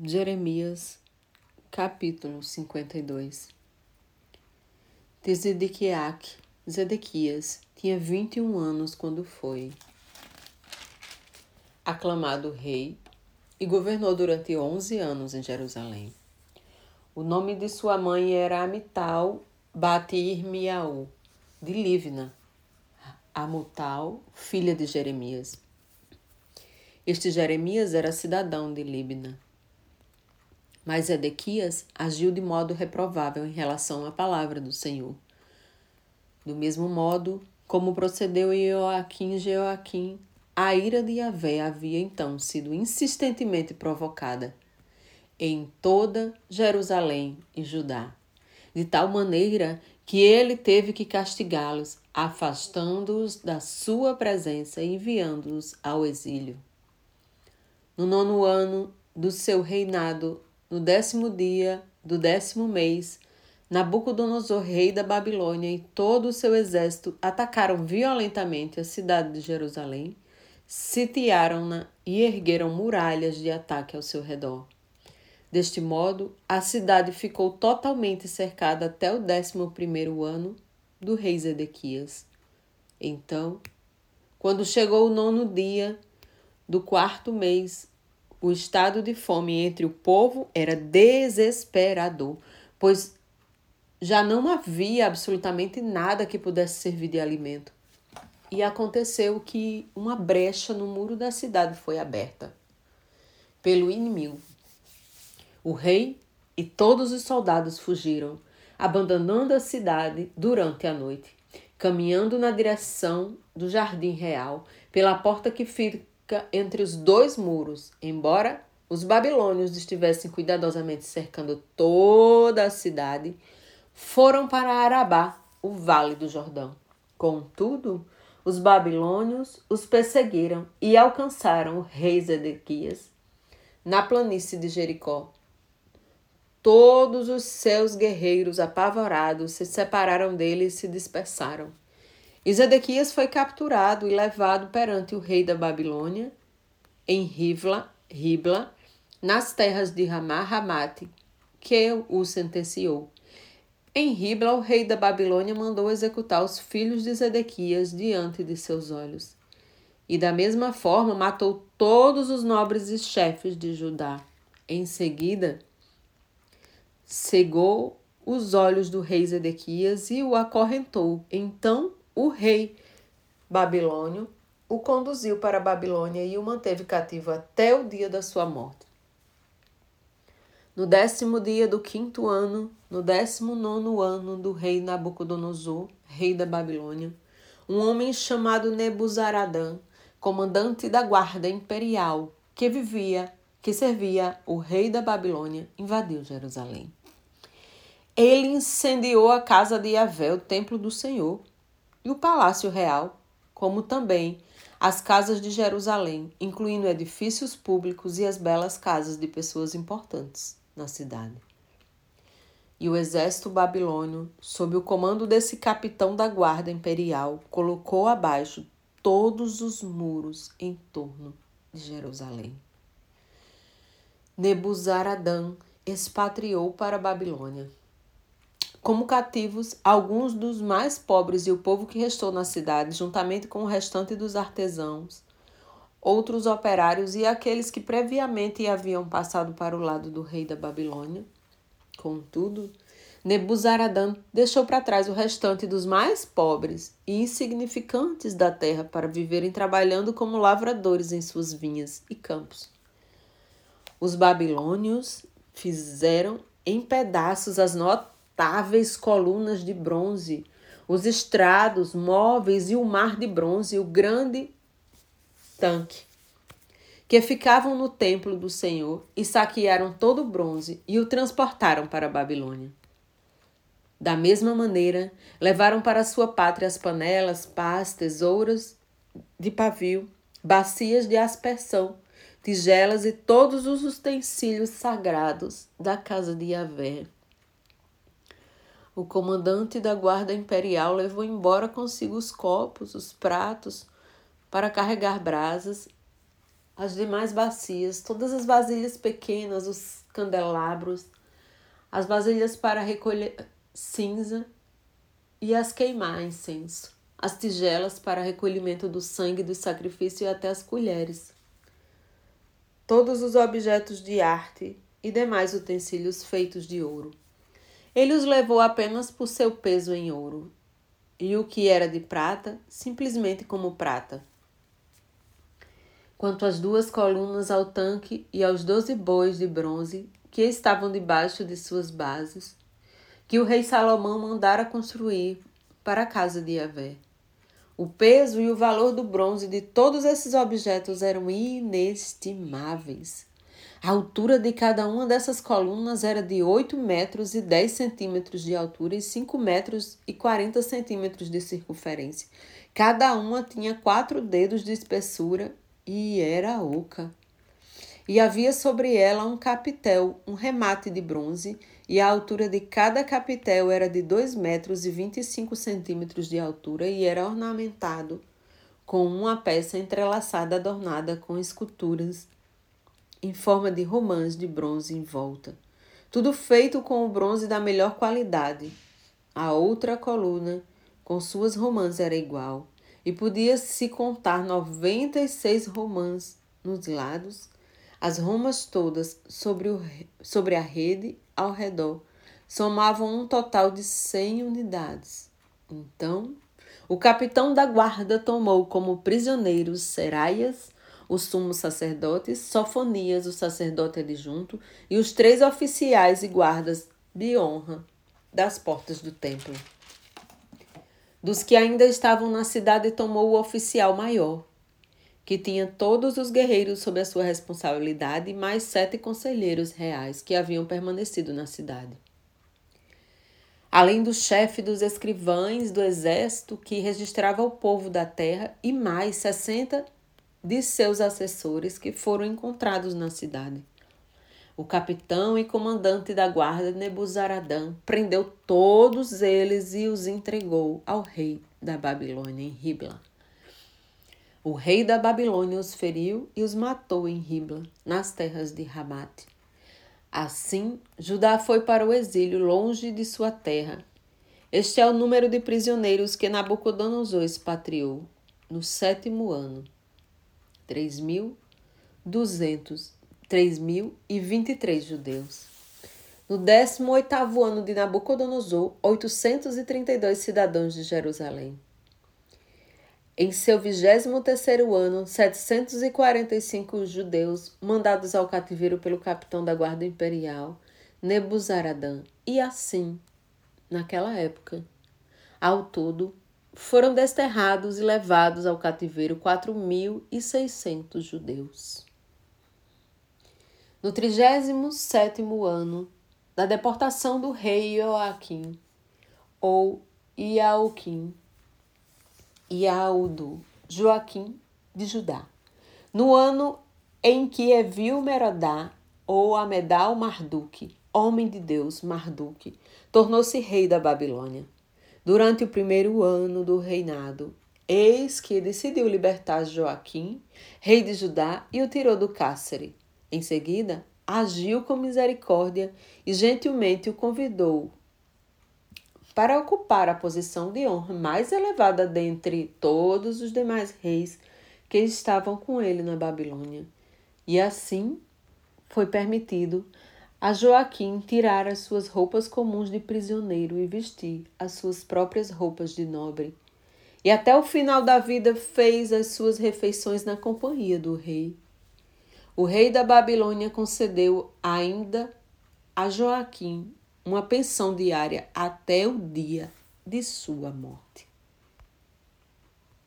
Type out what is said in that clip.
Jeremias, capítulo 52 De Zedequiac, Zedequias tinha 21 anos quando foi aclamado rei e governou durante 11 anos em Jerusalém. O nome de sua mãe era Amital Batirmiaú, de Livna, Amutal, filha de Jeremias. Este Jeremias era cidadão de Libna mas Edequias agiu de modo reprovável em relação à palavra do Senhor. Do mesmo modo como procedeu Joaquim e Joaquim, a ira de Yahvé havia então sido insistentemente provocada em toda Jerusalém e Judá, de tal maneira que ele teve que castigá-los, afastando-os da sua presença e enviando-os ao exílio. No nono ano do seu reinado, no décimo dia do décimo mês, Nabucodonosor, rei da Babilônia, e todo o seu exército atacaram violentamente a cidade de Jerusalém, sitiaram-na e ergueram muralhas de ataque ao seu redor. Deste modo, a cidade ficou totalmente cercada até o décimo primeiro ano do rei Zedequias. Então, quando chegou o nono dia do quarto mês, o estado de fome entre o povo era desesperador, pois já não havia absolutamente nada que pudesse servir de alimento. E aconteceu que uma brecha no muro da cidade foi aberta pelo inimigo. O rei e todos os soldados fugiram, abandonando a cidade durante a noite, caminhando na direção do jardim real, pela porta que fica entre os dois muros, embora os babilônios estivessem cuidadosamente cercando toda a cidade, foram para Arabá, o vale do Jordão. Contudo, os babilônios os perseguiram e alcançaram o rei Zedequias na planície de Jericó. Todos os seus guerreiros apavorados se separaram dele e se dispersaram. E Zedequias foi capturado e levado perante o rei da Babilônia, em Rivla, Ribla, nas terras de Ramá Ramate, que o sentenciou. Em Ribla, o rei da Babilônia mandou executar os filhos de Zedequias diante de seus olhos. E da mesma forma matou todos os nobres e chefes de Judá. Em seguida, cegou os olhos do rei Zedequias e o acorrentou. Então o rei babilônio o conduziu para a Babilônia e o manteve cativo até o dia da sua morte. No décimo dia do quinto ano, no décimo nono ano do rei Nabucodonosor, rei da Babilônia, um homem chamado Nebuzaradã, comandante da guarda imperial, que vivia, que servia o rei da Babilônia, invadiu Jerusalém. Ele incendiou a casa de Yahvé, o templo do Senhor, e o Palácio Real, como também as casas de Jerusalém, incluindo edifícios públicos e as belas casas de pessoas importantes na cidade. E o exército babilônio, sob o comando desse capitão da guarda imperial, colocou abaixo todos os muros em torno de Jerusalém. Nebuzaradã expatriou para a Babilônia como cativos alguns dos mais pobres e o povo que restou na cidade, juntamente com o restante dos artesãos, outros operários e aqueles que previamente haviam passado para o lado do rei da Babilônia. Contudo, Nebuzaradã deixou para trás o restante dos mais pobres e insignificantes da terra para viverem trabalhando como lavradores em suas vinhas e campos. Os babilônios fizeram em pedaços as notas notáveis colunas de bronze, os estrados móveis e o mar de bronze, o grande tanque, que ficavam no templo do Senhor, e saquearam todo o bronze e o transportaram para a Babilônia. Da mesma maneira, levaram para sua pátria as panelas, pás, tesouras de pavio, bacias de aspersão, tigelas e todos os utensílios sagrados da casa de Yahvé. O comandante da guarda imperial levou embora consigo os copos, os pratos para carregar brasas, as demais bacias, todas as vasilhas pequenas, os candelabros, as vasilhas para recolher cinza e as queimar incenso, as tigelas para recolhimento do sangue do sacrifício e até as colheres. Todos os objetos de arte e demais utensílios feitos de ouro. Ele os levou apenas por seu peso em ouro, e o que era de prata, simplesmente como prata. Quanto às duas colunas ao tanque e aos doze bois de bronze que estavam debaixo de suas bases, que o rei Salomão mandara construir para a casa de Yahvé. O peso e o valor do bronze de todos esses objetos eram inestimáveis. A altura de cada uma dessas colunas era de 8 metros e 10 centímetros de altura e 5 metros e 40 centímetros de circunferência. Cada uma tinha quatro dedos de espessura e era oca. E havia sobre ela um capitel, um remate de bronze, e a altura de cada capitel era de 2 metros e 25 centímetros de altura e era ornamentado com uma peça entrelaçada adornada com esculturas em forma de romãs de bronze em volta. Tudo feito com o bronze da melhor qualidade. A outra coluna, com suas romãs, era igual, e podia-se contar noventa e seis romãs nos lados, as romas todas sobre, o, sobre a rede ao redor somavam um total de cem unidades. Então, o capitão da guarda tomou como prisioneiros Seraias, o sumo sacerdote, Sofonias, o sacerdote adjunto, e os três oficiais e guardas de honra das portas do templo. Dos que ainda estavam na cidade, tomou o oficial maior, que tinha todos os guerreiros sob a sua responsabilidade, mais sete conselheiros reais que haviam permanecido na cidade. Além do chefe dos escrivães do exército que registrava o povo da terra, e mais sessenta de seus assessores que foram encontrados na cidade. O capitão e comandante da guarda Nebuzaradã prendeu todos eles e os entregou ao rei da Babilônia em Ribla. O rei da Babilônia os feriu e os matou em Ribla, nas terras de Ramate. Assim, Judá foi para o exílio longe de sua terra. Este é o número de prisioneiros que Nabucodonosor expatriou no sétimo ano 3.200, 3.023 judeus. No 18º ano de Nabucodonosor, 832 cidadãos de Jerusalém. Em seu 23º ano, 745 judeus mandados ao cativeiro pelo capitão da guarda imperial, Nebuzaradã. E assim, naquela época, ao todo, foram desterrados e levados ao cativeiro 4.600 judeus. No 37 ano da deportação do rei Joaquim, ou Iauquim, Iaudo, Joaquim de Judá, no ano em que Evil Merodá, ou Amedal Marduk, homem de Deus Marduk, tornou-se rei da Babilônia durante o primeiro ano do reinado. Eis que decidiu libertar Joaquim, rei de Judá, e o tirou do cárcere. Em seguida, agiu com misericórdia e gentilmente o convidou para ocupar a posição de honra mais elevada dentre todos os demais reis que estavam com ele na Babilônia. E assim foi permitido a Joaquim tirar as suas roupas comuns de prisioneiro e vestir as suas próprias roupas de nobre. E até o final da vida fez as suas refeições na companhia do rei. O rei da Babilônia concedeu ainda a Joaquim uma pensão diária até o dia de sua morte.